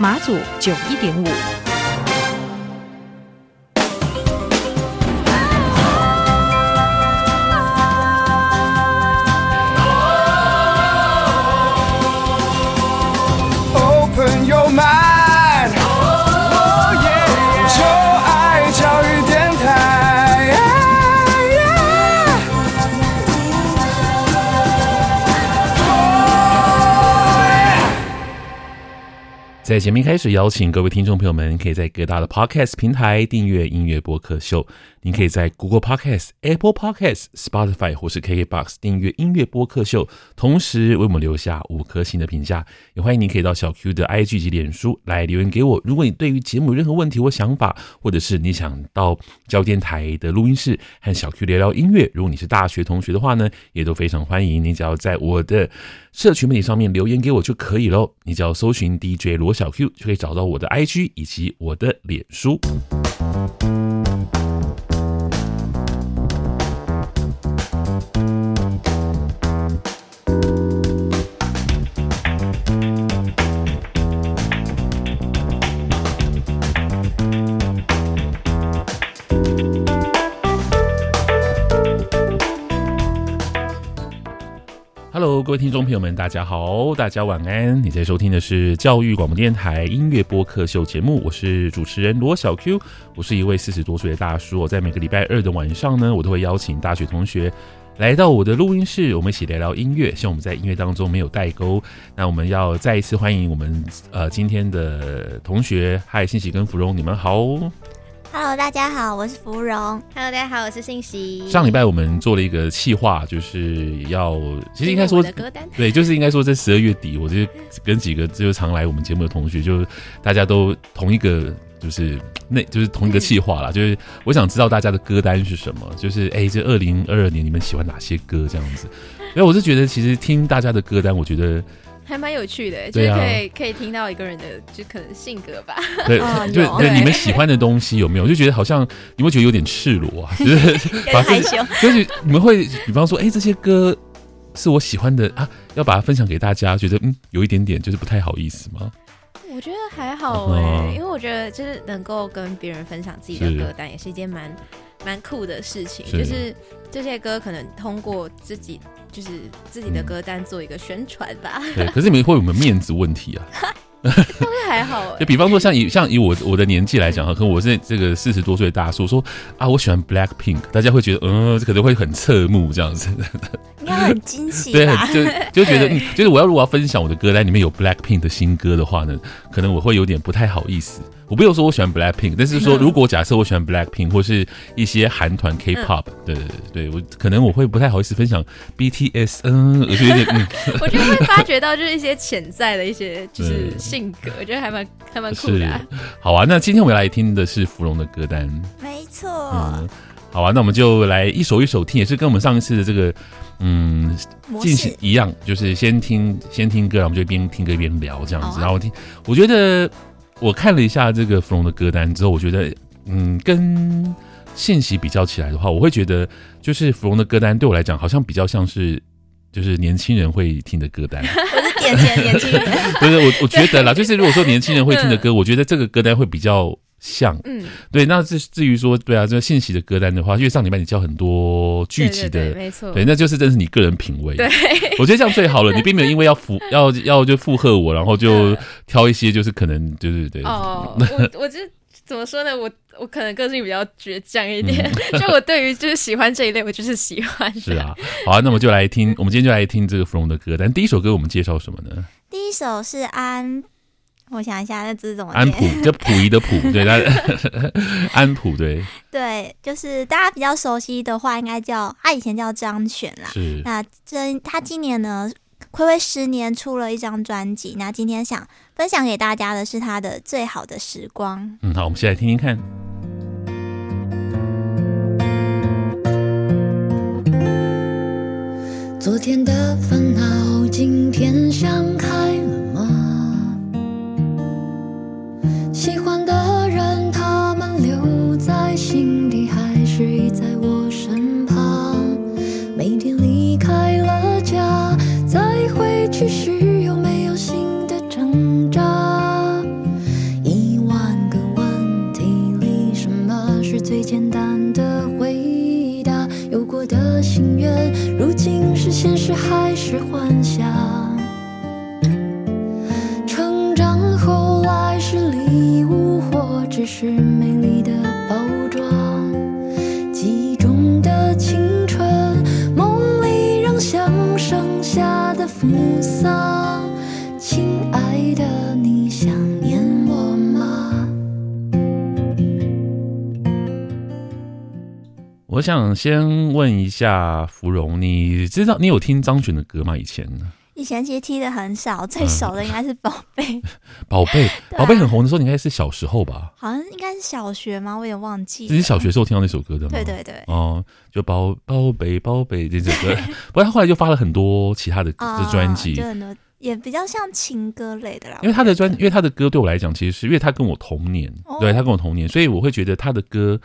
马祖九一点五。在节目开始，邀请各位听众朋友们，可以在各大的 Podcast 平台订阅音乐播客秀。您可以在 Google Podcast、Apple Podcast、Spotify 或是 KKBox 订阅音乐播客秀，同时为我们留下五颗星的评价。也欢迎您可以到小 Q 的 IG 及脸书来留言给我。如果你对于节目有任何问题或想法，或者是你想到教电台的录音室和小 Q 聊聊音乐，如果你是大学同学的话呢，也都非常欢迎。你只要在我的社群媒体上面留言给我就可以喽。你只要搜寻 DJ 罗小 Q 就可以找到我的 IG 以及我的脸书。Hello，各位听众朋友们，大家好，大家晚安。你在收听的是教育广播电台音乐播客秀节目，我是主持人罗小 Q。我是一位四十多岁的大叔。我在每个礼拜二的晚上呢，我都会邀请大学同学来到我的录音室，我们一起聊聊音乐。希望我们在音乐当中没有代沟。那我们要再一次欢迎我们呃今天的同学，嗨，欣喜跟芙蓉，你们好。Hello，大家好，我是芙蓉。Hello，大家好，我是信息。上礼拜我们做了一个企划，就是要其实应该说歌单对，就是应该说在十二月底，我就跟几个就常来我们节目的同学，就大家都同一个就是那就是同一个企划啦，就是我想知道大家的歌单是什么，就是哎，这二零二二年你们喜欢哪些歌这样子？所以我是觉得其实听大家的歌单，我觉得。还蛮有趣的，就是可以可以听到一个人的就可能性格吧。对，就对你们喜欢的东西有没有？就觉得好像你会觉得有点赤裸啊，就是 害羞。就是 你们会比方说，哎，这些歌是我喜欢的啊，要把它分享给大家，觉得嗯，有一点点就是不太好意思吗？我觉得还好哎，因为我觉得就是能够跟别人分享自己的歌单，也是一件蛮蛮酷的事情。就是这些歌可能通过自己。就是自己的歌单做一个宣传吧、嗯。对，可是你们会有没有面子问题啊？还好。就比方说，像以像以我我的年纪来讲哈，可能我是这个四十多岁的大叔，说啊，我喜欢 Black Pink，大家会觉得嗯、这，可能会很侧目这样子。应该很惊喜。对，就就觉得，嗯，就是我要如果要分享我的歌单里面有 Black Pink 的新歌的话呢，可能我会有点不太好意思。我不用说我喜欢 Black Pink，但是说如果假设我喜欢 Black Pink 或是一些韩团 K-pop，对对对，我可能我会不太好意思分享 BTS，嗯，我觉得有点，我觉得会发觉到就是一些潜在的一些就是性格，我觉得还蛮还蛮酷的啊。好啊，那今天我们来听的是芙蓉的歌单，没错。嗯，好啊，那我们就来一首一首听，也是跟我们上一次的这个嗯进行一样，就是先听先听歌，然后我们就一边听歌一边聊这样子，然后听，我觉得。我看了一下这个芙蓉的歌单之后，我觉得，嗯，跟信息比较起来的话，我会觉得，就是芙蓉的歌单对我来讲，好像比较像是，就是年轻人会听的歌单。我是典型的年轻人。不是我，我觉得啦，就是如果说年轻人会听的歌，我觉得这个歌单会比较。像，嗯，对，那至至于说，对啊，这个信息的歌单的话，因为上礼拜你教很多具体的，对，对，对，没错，对，那就是真是你个人品味，对，我觉得这样最好了，你并没有因为要附 要要就附和我，然后就挑一些就是可能就是对，哦，我我就怎么说呢，我我可能个性比较倔强一点，嗯、就我对于就是喜欢这一类，我就是喜欢，是啊，好啊，那我们就来听，我们今天就来听这个芙蓉的歌单，第一首歌我们介绍什么呢？第一首是安。我想一下，那字怎么？安普，就溥仪的溥，对，他安普，对，对，就是大家比较熟悉的话，应该叫他以前叫张悬啦。是。那这他今年呢，暌违十年出了一张专辑。那今天想分享给大家的是他的《最好的时光》。嗯，好，我们先来听听看。昨天的烦恼，今天想开在心底，还是已在我身旁？每天离开了家，再回去时，有没有新的挣扎？一万个问题里，什么是最简单的回答？有过的心愿，如今是现实还是幻想？我想先问一下芙蓉，你知道你有听张悬的歌吗？以前呢？以前其实听的很少，最熟的应该是宝贝。宝贝，宝贝很红的时候，你应该是小时候吧？好像应该是小学吗？我有点忘记。你是小学时候听到那首歌的吗？对对对。哦，就宝宝贝宝贝这首歌，不过他后来就发了很多其他的的专辑，就很多也比较像情歌类的啦。因为他的专，因为他的歌对我来讲，其实是因为他跟我同年，对他跟我同年，所以我会觉得他的歌，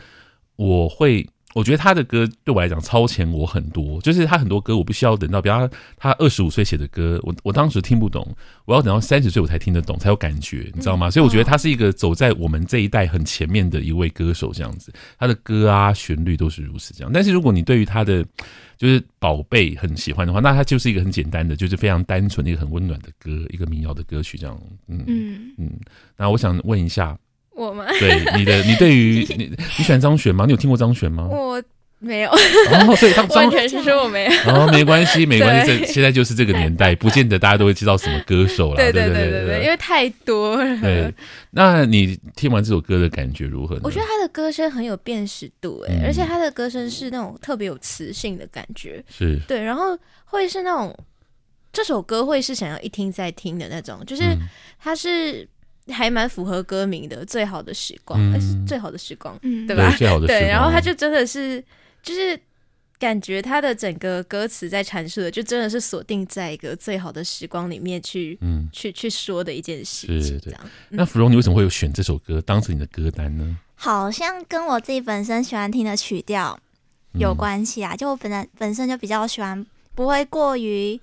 我会。我觉得他的歌对我来讲超前我很多，就是他很多歌我不需要等到，比方他二十五岁写的歌，我我当时听不懂，我要等到三十岁我才听得懂，才有感觉，你知道吗？所以我觉得他是一个走在我们这一代很前面的一位歌手，这样子，他的歌啊旋律都是如此这样。但是如果你对于他的就是宝贝很喜欢的话，那他就是一个很简单的，就是非常单纯的一个很温暖的歌，一个民谣的歌曲这样。嗯嗯嗯。那我想问一下。我吗？对你的，你对于 你你喜欢张悬吗？你有听过张悬吗？我没有。哦，所以他 完全是说我没有。哦，没关系，没关系。这现在就是这个年代，不见得大家都会知道什么歌手了。对对对对对，因为太多了。对，那你听完这首歌的感觉如何呢？我觉得他的歌声很有辨识度，哎，而且他的歌声是那种特别有磁性的感觉。是。对，然后会是那种这首歌会是想要一听再听的那种，就是他是。还蛮符合歌名的，最好的时光，还、嗯、是最好的时光，嗯，对吧？对，最好的时光。对，然后他就真的是，就是感觉他的整个歌词在阐述的，就真的是锁定在一个最好的时光里面去，嗯，去去说的一件事情。这样。那芙蓉，你为什么会有选这首歌当成你的歌单呢？好像跟我自己本身喜欢听的曲调有关系啊。嗯、就我本来本身就比较喜欢，不会过于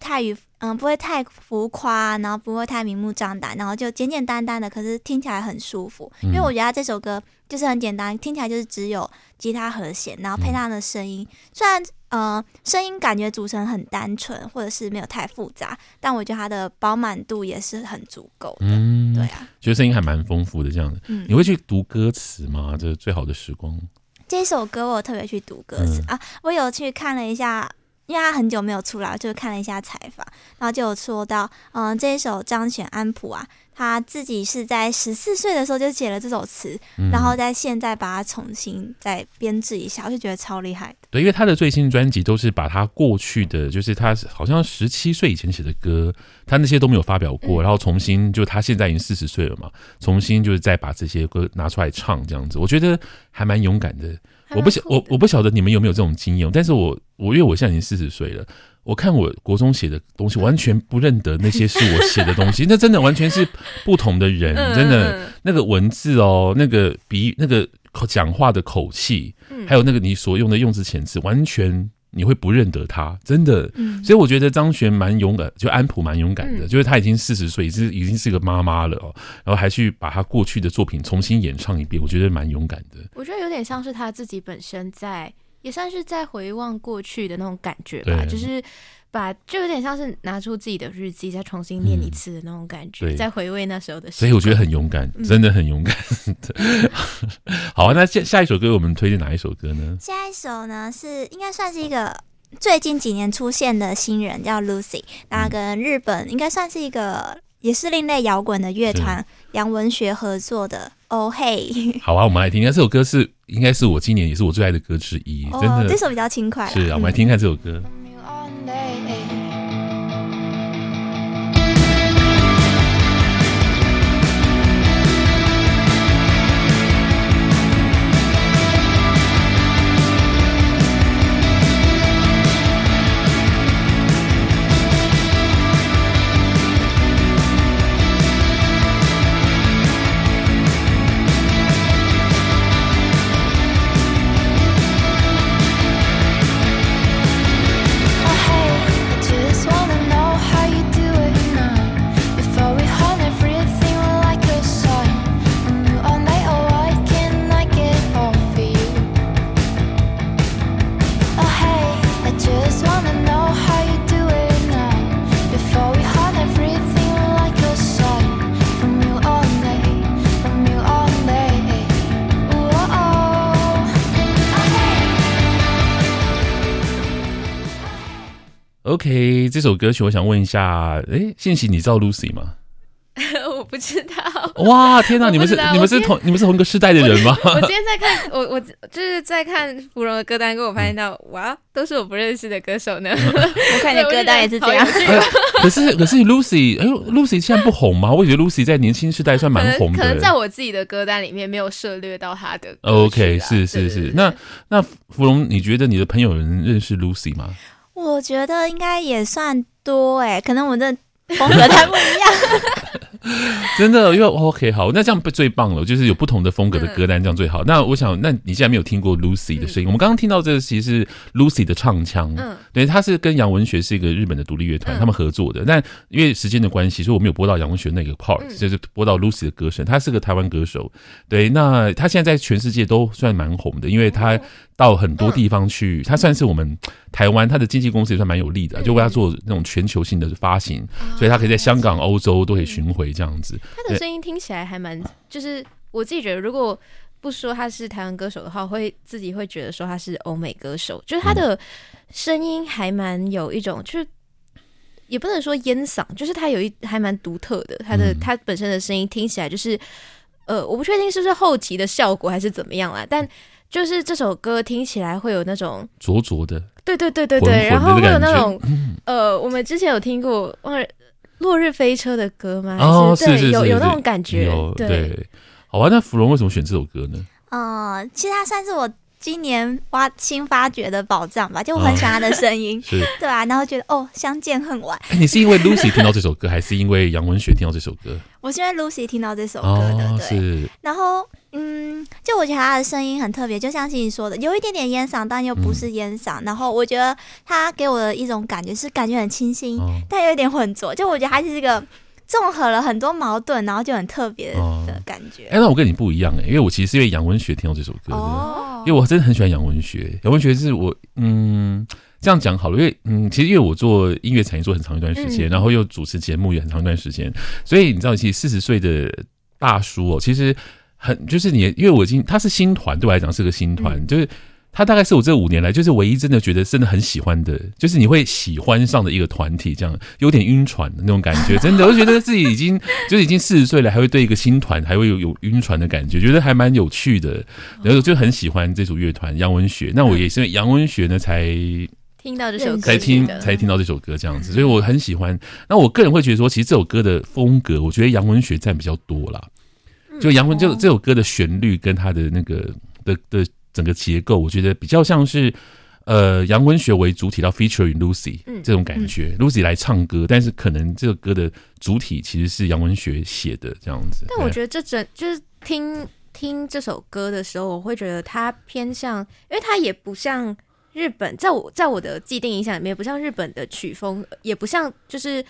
太于。嗯，不会太浮夸，然后不会太明目张胆，然后就简简单单的，可是听起来很舒服。因为我觉得他这首歌就是很简单，听起来就是只有吉他和弦，然后配上的声音，虽然呃声音感觉组成很单纯，或者是没有太复杂，但我觉得它的饱满度也是很足够的。嗯，对啊，觉得声音还蛮丰富的这样子。嗯，你会去读歌词吗？这最好的时光这首歌，我特别去读歌词、嗯、啊，我有去看了一下。因为他很久没有出来，就看了一下采访，然后就有说到，嗯，这一首张悬安谱啊，他自己是在十四岁的时候就写了这首词，嗯、然后在现在把它重新再编制一下，我就觉得超厉害的。对，因为他的最新专辑都是把他过去的，就是他好像十七岁以前写的歌，他那些都没有发表过，嗯、然后重新就他现在已经四十岁了嘛，重新就是再把这些歌拿出来唱这样子，我觉得还蛮勇敢的。我不晓我我不晓得你们有没有这种经验，但是我我因为我现在已经四十岁了，我看我国中写的东西，完全不认得那些是我写的东西，那真的完全是不同的人，真的那个文字哦，那个笔那个讲话的口气，还有那个你所用的用字遣词，完全。你会不认得他，真的，嗯、所以我觉得张璇蛮勇敢，就安普蛮勇敢的，嗯、就是他已经四十岁，已经已经是个妈妈了哦，然后还去把他过去的作品重新演唱一遍，我觉得蛮勇敢的。我觉得有点像是他自己本身在，也算是在回望过去的那种感觉吧，就是。把就有点像是拿出自己的日记，再重新念一次的那种感觉，再、嗯、回味那时候的事。所以我觉得很勇敢，真的很勇敢。嗯、好啊，那下下一首歌我们推荐哪一首歌呢？下一首呢是应该算是一个最近几年出现的新人，叫 Lucy，那跟日本应该算是一个也是另类摇滚的乐团杨文学合作的。哦嘿，好啊，我们来听一下。这首歌是应该是我今年也是我最爱的歌之一，真的。哦、这首比较轻快。是啊，我们来听一下这首歌。这首歌曲我想问一下，哎，信息你知道 Lucy 吗？我不知道。哇，天哪！你们是你们是同你们是同一个世代的人吗？我今天在看，我我就是在看芙蓉的歌单，跟我发现到，哇，都是我不认识的歌手呢。我看你歌单也是这样。可是可是 Lucy，哎，Lucy 现在不红吗？我觉得 Lucy 在年轻时代算蛮红的。可能在我自己的歌单里面没有涉猎到她的。OK，是是是。那那芙蓉，你觉得你的朋友有人认识 Lucy 吗？我觉得应该也算多哎，可能我的风格太不一样。真的，因为 OK 好，那这样最棒了，就是有不同的风格的歌单，这样最好。嗯、那我想，那你现在没有听过 Lucy 的声音？嗯、我们刚刚听到这个其实是 Lucy 的唱腔，嗯，对，他是跟杨文学是一个日本的独立乐团，嗯、他们合作的。但因为时间的关系，所以我没有播到杨文学那个 part，、嗯、就是播到 Lucy 的歌声。他是个台湾歌手，对，那他现在在全世界都算蛮红的，因为他到很多地方去，嗯、他算是我们台湾他的经纪公司也算蛮有力的，嗯、就为他做那种全球性的发行，嗯、所以他可以在香港、欧洲都可以巡回这样子。他的声音听起来还蛮，就是我自己觉得，如果不说他是台湾歌手的话，会自己会觉得说他是欧美歌手。就是他的声音还蛮有一种，就是也不能说烟嗓，就是他有一还蛮独特的。他的他本身的声音听起来就是，呃，我不确定是不是后期的效果还是怎么样啦，但就是这首歌听起来会有那种灼灼的，对对对对对，然后会有那种，呃，我们之前有听过忘了。落日飞车的歌吗？哦，是是是，有有那种感觉。对，好吧，那芙蓉为什么选这首歌呢？呃，其实它算是我今年挖新发掘的宝藏吧，就我很喜欢他的声音，是，对啊，然后觉得哦，相见恨晚。你是因为 Lucy 听到这首歌，还是因为杨文学听到这首歌？我是因为 Lucy 听到这首歌的，对。然后，嗯，就我觉得他的声音很特别，就像你说的，有一点点烟嗓，但又不是烟嗓。然后，我觉得他给我的一种感觉是感觉很清新，但有一点浑浊。就我觉得他是这个综合了很多矛盾，然后就很特别的感觉。哎，那我跟你不一样哎，因为我其实是因为杨文学听到这首歌的，因为我真的很喜欢杨文学。杨文学是我，嗯。这样讲好了，因为嗯，其实因为我做音乐产业做很长一段时间，嗯、然后又主持节目也很长一段时间，所以你知道，其实四十岁的大叔哦，其实很就是你，因为我已经他是新团，对我来讲是个新团，嗯、就是他大概是我这五年来就是唯一真的觉得真的很喜欢的，就是你会喜欢上的一个团体，这样有点晕船的那种感觉，真的，我觉得自己已经 就是已经四十岁了，还会对一个新团还会有有晕船的感觉，觉得还蛮有趣的，然后就很喜欢这组乐团杨文学，那我也是因为杨文学呢才。听到这首歌才听才听到这首歌这样子，所以我很喜欢。那我个人会觉得说，其实这首歌的风格，我觉得杨文学占比较多啦。就杨文就这首歌的旋律跟他的那个的的整个结构，我觉得比较像是呃杨文学为主体到 featuring Lucy 这种感觉，Lucy 来唱歌，但是可能这个歌的主体其实是杨文学写的这样子。但我觉得这整就是听听这首歌的时候，我会觉得它偏向，因为它也不像。日本在我在我的既定印象里面，不像日本的曲风，也不像就是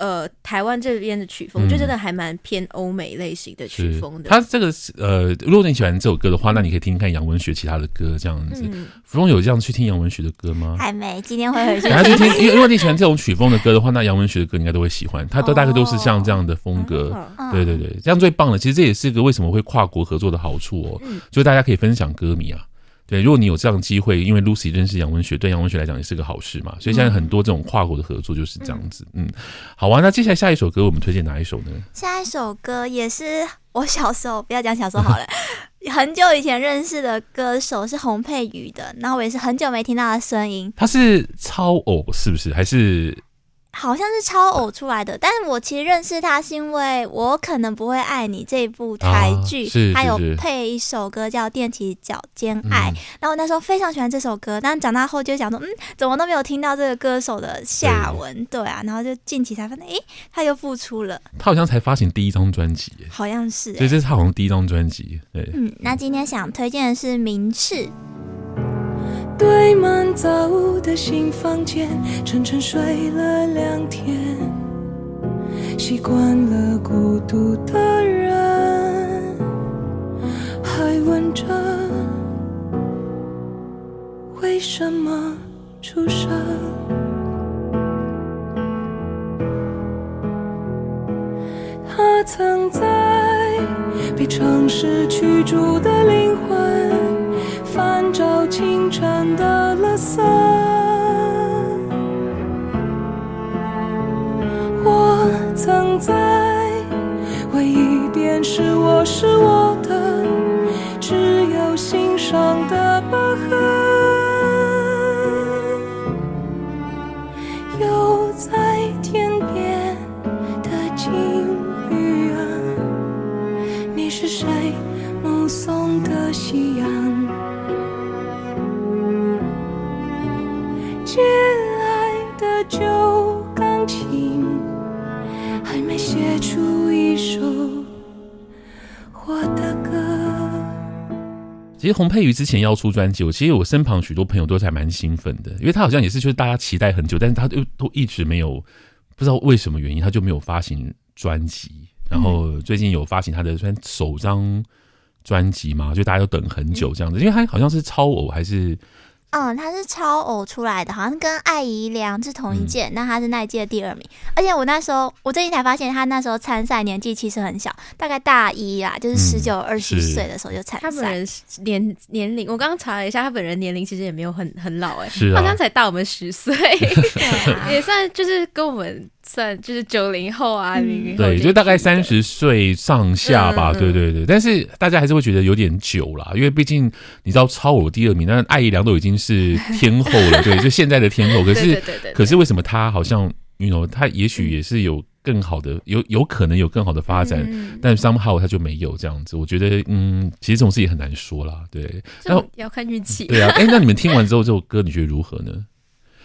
呃台湾这边的曲风，嗯、就真的还蛮偏欧美类型的曲风的。他这个呃，如果你喜欢这首歌的话，那你可以听听看杨文学其他的歌这样子。芙蓉、嗯、有这样去听杨文学的歌吗？还没，今天会回去听。去听，因为如果你喜欢这种曲风的歌的话，那杨文学的歌应该都会喜欢。他都大概都是像这样的风格。哦、对对对，这样最棒了。其实这也是一个为什么会跨国合作的好处哦，嗯、就大家可以分享歌迷啊。对，如果你有这样的机会，因为 Lucy 认识杨文学，对杨文学来讲也是个好事嘛。所以现在很多这种跨国的合作就是这样子。嗯，嗯，好啊。那接下来下一首歌，我们推荐哪一首呢？下一首歌也是我小时候，不要讲小时候好了，很久以前认识的歌手是洪佩瑜的。那我也是很久没听到他的声音。他是超偶是不是？还是？好像是超偶出来的，但是我其实认识他是因为我可能不会爱你这部台剧，他、啊、有配一首歌叫《踮起脚尖爱》，嗯、然后我那时候非常喜欢这首歌，但长大后就想说，嗯，怎么都没有听到这个歌手的下文，对，对啊，然后就近期才发现，诶，他又复出了，他好像才发行第一张专辑，好像是，所以这是他好像第一张专辑，对，嗯，那今天想推荐的是明赤。堆满早的新房间，沉沉睡了两天，习惯了孤独的人，还问着为什么出生。他曾在被城市驱逐的灵魂。翻找清晨的乐色，我曾在回忆边，是我是我的，只有心上的。实洪佩瑜之前要出专辑，我其实我身旁许多朋友都还蛮兴奋的，因为他好像也是就是大家期待很久，但是他又都一直没有不知道为什么原因，他就没有发行专辑。然后最近有发行他的算首张专辑嘛，就大家都等很久这样子，因为他好像是超偶还是。嗯，他是超偶出来的，好像跟艾怡良是同一届，那、嗯、他是那一届的第二名。而且我那时候，我最近才发现，他那时候参赛年纪其实很小，大概大一啦，就是十九二十岁的时候就参赛。他本人年年龄，我刚刚查了一下，他本人年龄其实也没有很很老哎、欸，是啊、好像才大我们十岁，也算就是跟我们。算就是九零后啊，零零后对，就大概三十岁上下吧，嗯、对对对。但是大家还是会觉得有点久啦，因为毕竟你知道超我第二名，那艾怡良都已经是天后了，对，就现在的天后。可是，对对对对对，可是为什么他好像，you know，他也许也是有更好的，有有可能有更好的发展，嗯、但 somehow 他就没有这样子。我觉得，嗯，其实这种事也很难说啦，对。然后要看运气。对啊，哎、欸，那你们听完之后，这首歌你觉得如何呢？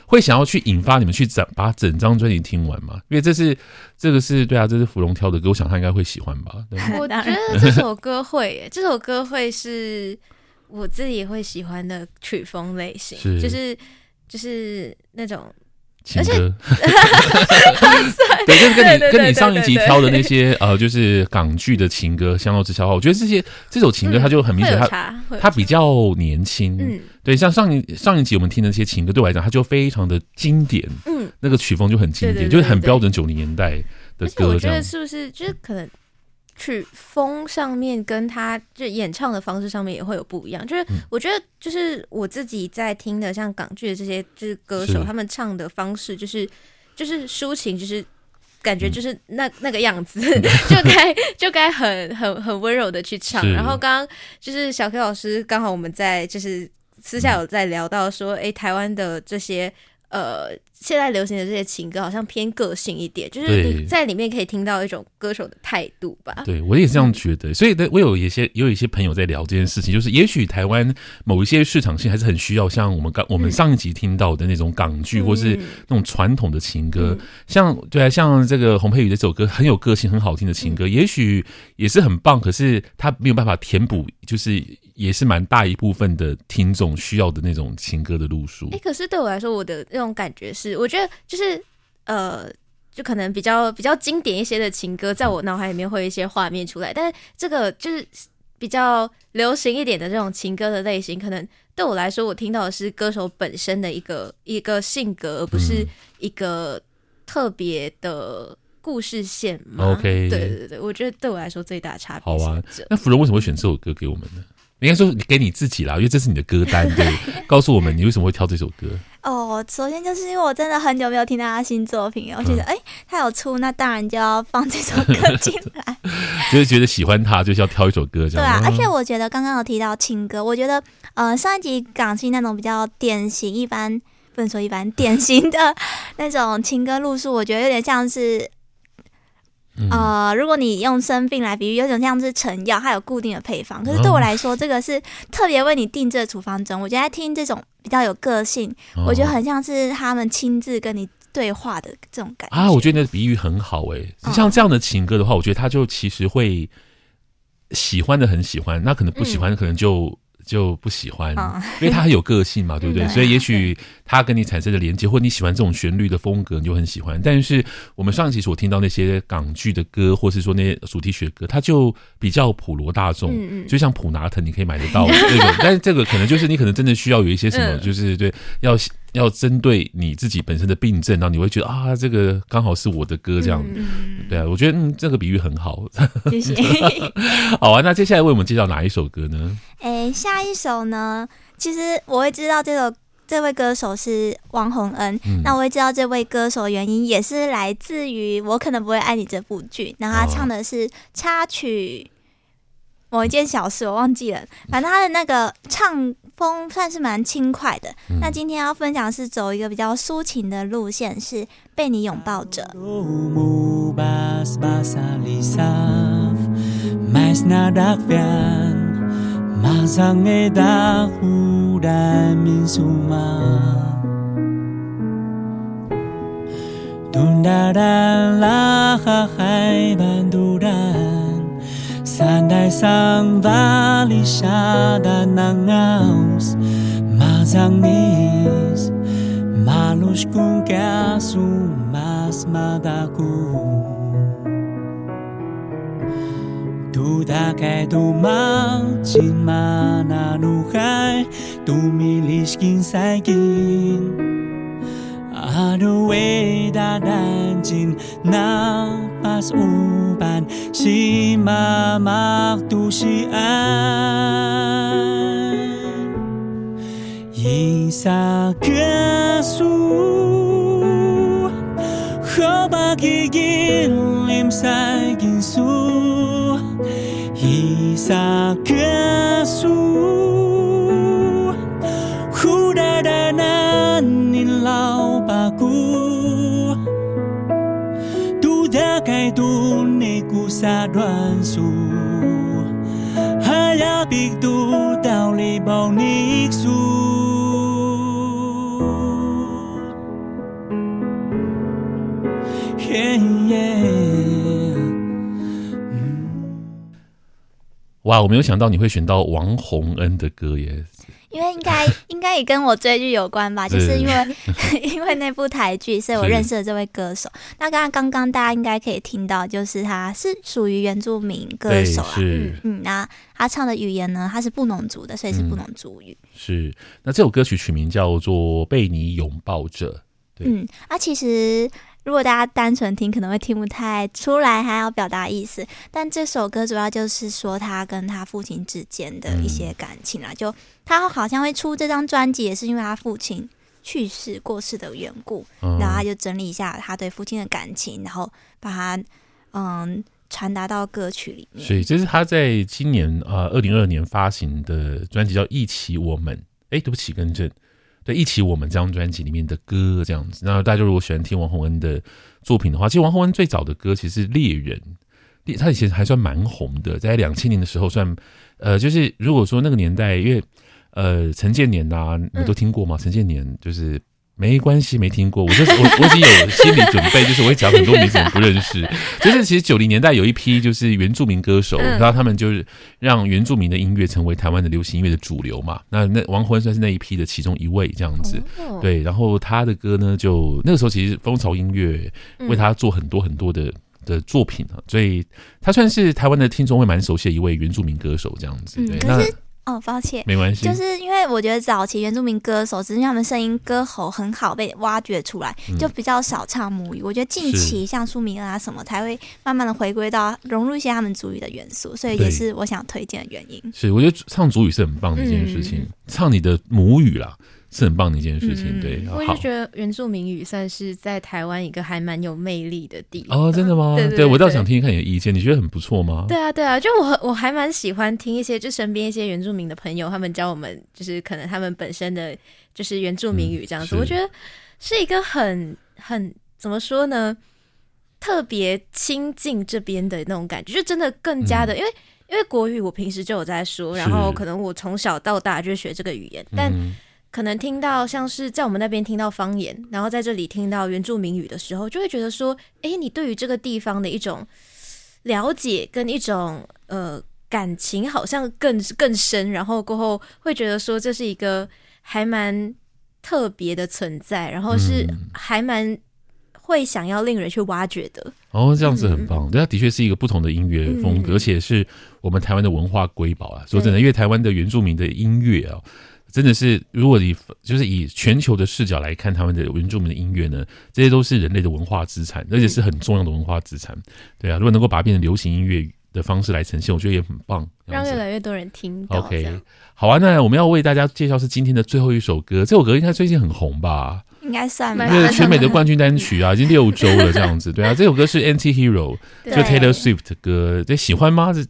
会想要去引发你们去整把整张专辑听完吗？因为这是这个是对啊，这是芙蓉挑的歌，我想他应该会喜欢吧。我觉得这首歌会耶，这首歌会是我自己也会喜欢的曲风类型，是就是就是那种。情歌，对，就是跟你跟你上一集挑的那些呃，就是港剧的情歌相较之下我觉得这些这首情歌它就很明显，它它比较年轻，嗯，对，像上一上一集我们听的那些情歌，对我来讲，它就非常的经典，嗯，那个曲风就很经典，就是很标准九零年代的歌，我觉得是不是就是可能。曲风上面跟他就演唱的方式上面也会有不一样，就是我觉得就是我自己在听的，像港剧的这些就是歌手，他们唱的方式就是就是抒情，就是感觉就是那那个样子，就该就该很很很温柔的去唱。然后刚刚就是小 K 老师，刚好我们在就是私下有在聊到说，哎，台湾的这些。呃，现在流行的这些情歌好像偏个性一点，就是你在里面可以听到一种歌手的态度吧。对，我也是这样觉得，所以呢，我有一些也有一些朋友在聊这件事情，就是也许台湾某一些市场性还是很需要像我们刚我们上一集听到的那种港剧，或是那种传统的情歌，嗯、像对啊，像这个洪佩瑜的这首歌很有个性、很好听的情歌，嗯、也许也是很棒，可是他没有办法填补，就是。也是蛮大一部分的听众需要的那种情歌的路数。哎，可是对我来说，我的那种感觉是，我觉得就是呃，就可能比较比较经典一些的情歌，在我脑海里面会有一些画面出来。但是这个就是比较流行一点的这种情歌的类型，可能对我来说，我听到的是歌手本身的一个一个性格，而不是一个特别的故事线嘛。OK，对对对，我觉得对我来说最大的差别。好啊，那芙蓉为什么会选这首歌给我们呢？应该说你给你自己啦，因为这是你的歌单，对，告诉我们你为什么会挑这首歌。哦，首先就是因为我真的很久没有听到他新作品，我觉得哎、嗯欸，他有出，那当然就要放这首歌进来。就是觉得喜欢他，就是要挑一首歌这样。对啊，而且我觉得刚刚有提到情歌，我觉得呃上一集港星那种比较典型，一般不能说一般典型的 那种情歌路数，我觉得有点像是。呃，如果你用生病来比喻，有点像是成药，它有固定的配方。可是对我来说，这个是特别为你定制的处方针。我觉得听这种比较有个性，我觉得很像是他们亲自跟你对话的这种感觉啊。我觉得你的比喻很好诶，像这样的情歌的话，我觉得他就其实会喜欢的很喜欢，那可能不喜欢的可能就。就不喜欢，因为他很有个性嘛，对不对？所以也许他跟你产生的连接，或你喜欢这种旋律的风格，你就很喜欢。但是我们上一期所听到那些港剧的歌，或是说那些主题曲的歌，它就比较普罗大众，就像普拿藤，你可以买得到那种。但是这个可能就是你可能真的需要有一些什么，就是对要。要针对你自己本身的病症，然后你会觉得啊，这个刚好是我的歌这样。嗯、对啊，我觉得、嗯、这个比喻很好。谢谢。好啊，那接下来为我们介绍哪一首歌呢？诶，下一首呢？其实我会知道这首这位歌手是王洪恩。嗯、那我会知道这位歌手的原因，也是来自于《我可能不会爱你》这部剧。然后他唱的是插曲，某一件小事，我忘记了。反正他的那个唱风算是蛮轻快的。嗯、那今天要分享是走一个比较抒情的路线，是被你拥抱着。马上会到湖南民宿吗？突然的拉黑还蛮突然，三台山巴里沙的南澳马上 miss，马路上车速慢，马达哭。大概都马金马那怒海 cimana nurhat, tumili skin 西安，伊萨克苏 anu weda hoba kikilim saki su. 读啥格书？呼哒哒那尼老把古，读大概读尼古啥乱书，还要比读道理包尼书。哇，我没有想到你会选到王洪恩的歌耶！因为应该 应该也跟我追剧有关吧，就是因为 因为那部台剧，所以我认识了这位歌手。那刚刚刚刚大家应该可以听到，就是他是属于原住民歌手啊，嗯嗯，那他唱的语言呢，他是布农族的，所以是布农族语。是，那这首歌曲取名叫做《被你拥抱着》。对，嗯，啊，其实。如果大家单纯听，可能会听不太出来，他要表达意思。但这首歌主要就是说他跟他父亲之间的一些感情啦。嗯、就他好像会出这张专辑，也是因为他父亲去世过世的缘故。嗯、然后他就整理一下他对父亲的感情，然后把它嗯传达到歌曲里面。所以这是他在今年呃二零二二年发行的专辑，叫《一起我们》。哎，对不起，更正。对，一起我们这张专辑里面的歌这样子，那大家如果喜欢听王洪恩的作品的话，其实王洪恩最早的歌其实是《猎人》，他以前还算蛮红的，在两千年的时候算，呃，就是如果说那个年代，因为呃陈建年呐、啊，你都听过吗？陈、嗯、建年就是。没关系，没听过。我就是我，我已经有心理准备，就是我会讲很多名字不认识。就是其实九零年代有一批就是原住民歌手，然后他们就是让原住民的音乐成为台湾的流行音乐的主流嘛。那那王欢算是那一批的其中一位这样子。对，然后他的歌呢，就那个时候其实风潮音乐为他做很多很多的的作品啊，所以他算是台湾的听众会蛮熟悉的一位原住民歌手这样子。对，那。哦，抱歉，没关系，就是因为我觉得早期原住民歌手，只是他们声音歌喉很好被挖掘出来，嗯、就比较少唱母语。我觉得近期像苏明恩啊什么，才会慢慢的回归到融入一些他们主语的元素，所以也是我想推荐的原因。是，我觉得唱主语是很棒的一件事情，嗯、唱你的母语啦。是很棒的一件事情，对。我就觉得原住民语算是在台湾一个还蛮有魅力的地方。哦，真的吗？对，对，我倒想听听看你的意见，你觉得很不错吗？对啊，对啊，就我我还蛮喜欢听一些，就身边一些原住民的朋友，他们教我们，就是可能他们本身的就是原住民语这样子，嗯、我觉得是一个很很怎么说呢，特别亲近这边的那种感觉，就真的更加的，嗯、因为因为国语我平时就有在说，然后可能我从小到大就学这个语言，但。嗯可能听到像是在我们那边听到方言，然后在这里听到原住民语的时候，就会觉得说，哎，你对于这个地方的一种了解跟一种呃感情好像更更深，然后过后会觉得说这是一个还蛮特别的存在，然后是还蛮会想要令人去挖掘的。哦，这样子很棒，对，它的确是一个不同的音乐风格，而且是我们台湾的文化瑰宝啊。说真的，因为台湾的原住民的音乐啊。真的是，如果你就是以全球的视角来看，他们的原住民的音乐呢，这些都是人类的文化资产，而且是很重要的文化资产。对啊，如果能够把它变成流行音乐的方式来呈现，我觉得也很棒，让越来越多人听到。OK，好啊，那我们要为大家介绍是今天的最后一首歌，这首歌应该最近很红吧？应该算吧，是全美的冠军单曲啊，已经六周了这样子。对啊，这首歌是 Anti-Hero，就 Taylor Swift 的歌，这喜欢吗？这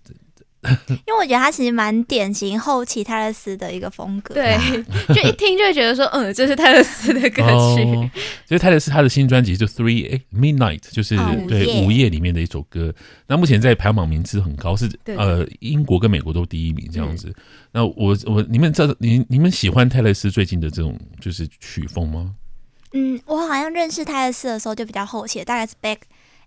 因为我觉得他其实蛮典型后期泰勒斯的一个风格，对，就一听就会觉得说，嗯，这是泰勒斯的歌曲。哦、就是泰勒斯他的新专辑就 Three Midnight，就是、哦、对午夜里面的一首歌。那目前在排行榜名次很高，是呃英国跟美国都第一名这样子。嗯、那我我你们这你你们喜欢泰勒斯最近的这种就是曲风吗？嗯，我好像认识泰勒斯的时候就比较后期，大概是 Back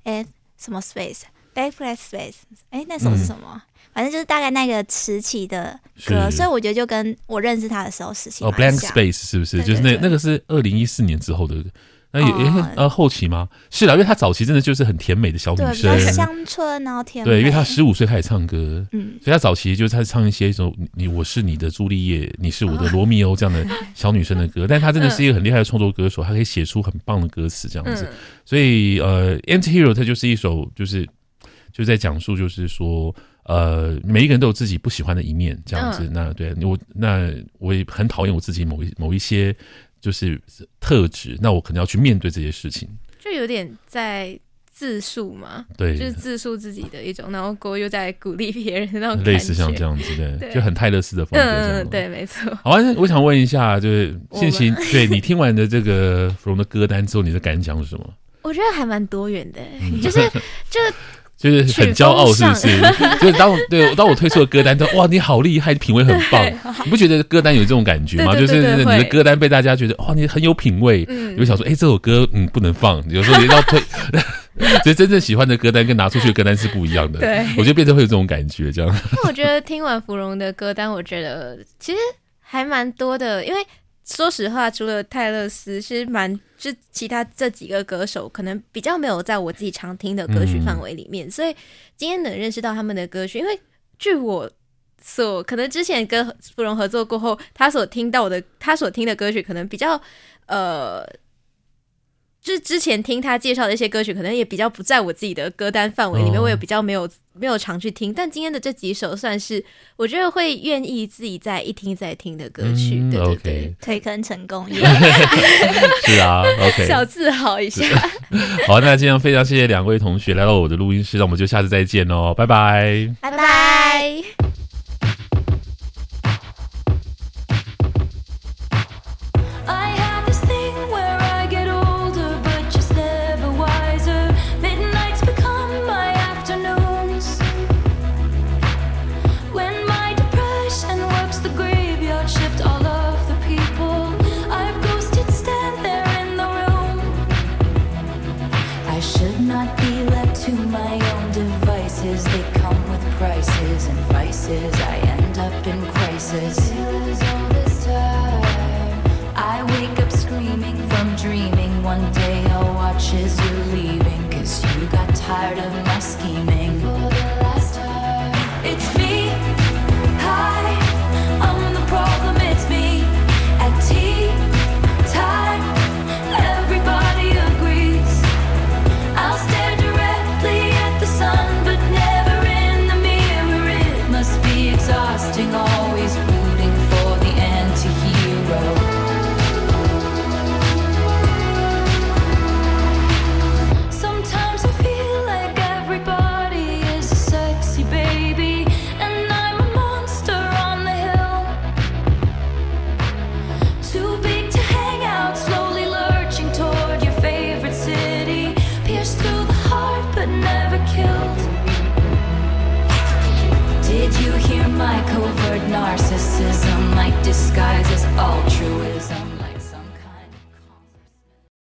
at 什么 Space At Space，哎，那首是什么？嗯反正就是大概那个时期的歌，所以我觉得就跟我认识他的时候时期哦，Blank Space 是不是？就是那那个是二零一四年之后的，那也呃后期吗？是啦，因为他早期真的就是很甜美的小女生，乡村然后甜美。对，因为他十五岁开始唱歌，嗯，所以他早期就是他唱一些什么你我是你的朱丽叶，你是我的罗密欧这样的小女生的歌，但他真的是一个很厉害的创作歌手，他可以写出很棒的歌词这样子。所以呃，Anti-Hero 它就是一首就是就在讲述就是说。呃，每一个人都有自己不喜欢的一面，这样子。嗯、那对我，那我也很讨厌我自己某一某一些就是特质，那我可能要去面对这些事情。就有点在自述嘛，对，就是自述自己的一种，然后过又在鼓励别人那种类似像这样子的，就很泰勒斯的风格。嗯，对，没错。好，我想问一下，就是信息，们对你听完的这个 From 的歌单之后，你的感想是什么？我觉得还蛮多元的，就是就。就是很骄傲，是不是？就是当我对当我推出的歌单都哇，你好厉害，品味很棒。你不觉得歌单有这种感觉吗？就是你的歌单被大家觉得哇，你很有品味。你会想说，哎，这首歌嗯不能放。有时候你要推，其实真正喜欢的歌单跟拿出去的歌单是不一样的。对，我觉得变成会有这种感觉，这样。那我觉得听完芙蓉的歌单，我觉得其实还蛮多的，因为。说实话，除了泰勒斯，是蛮就其他这几个歌手，可能比较没有在我自己常听的歌曲范围里面，所以今天能认识到他们的歌曲，因为据我所可能之前跟芙蓉合作过后，他所听到的他所听的歌曲，可能比较呃。就是之前听他介绍的一些歌曲，可能也比较不在我自己的歌单范围里面，我也比较没有没有常去听。但今天的这几首算是我觉得会愿意自己再一听再听的歌曲，对对对，推坑成功，是啊，OK，小自豪一下。好，那今天非常谢谢两位同学来到我的录音室，那我们就下次再见喽，拜拜，拜拜。of my scheming.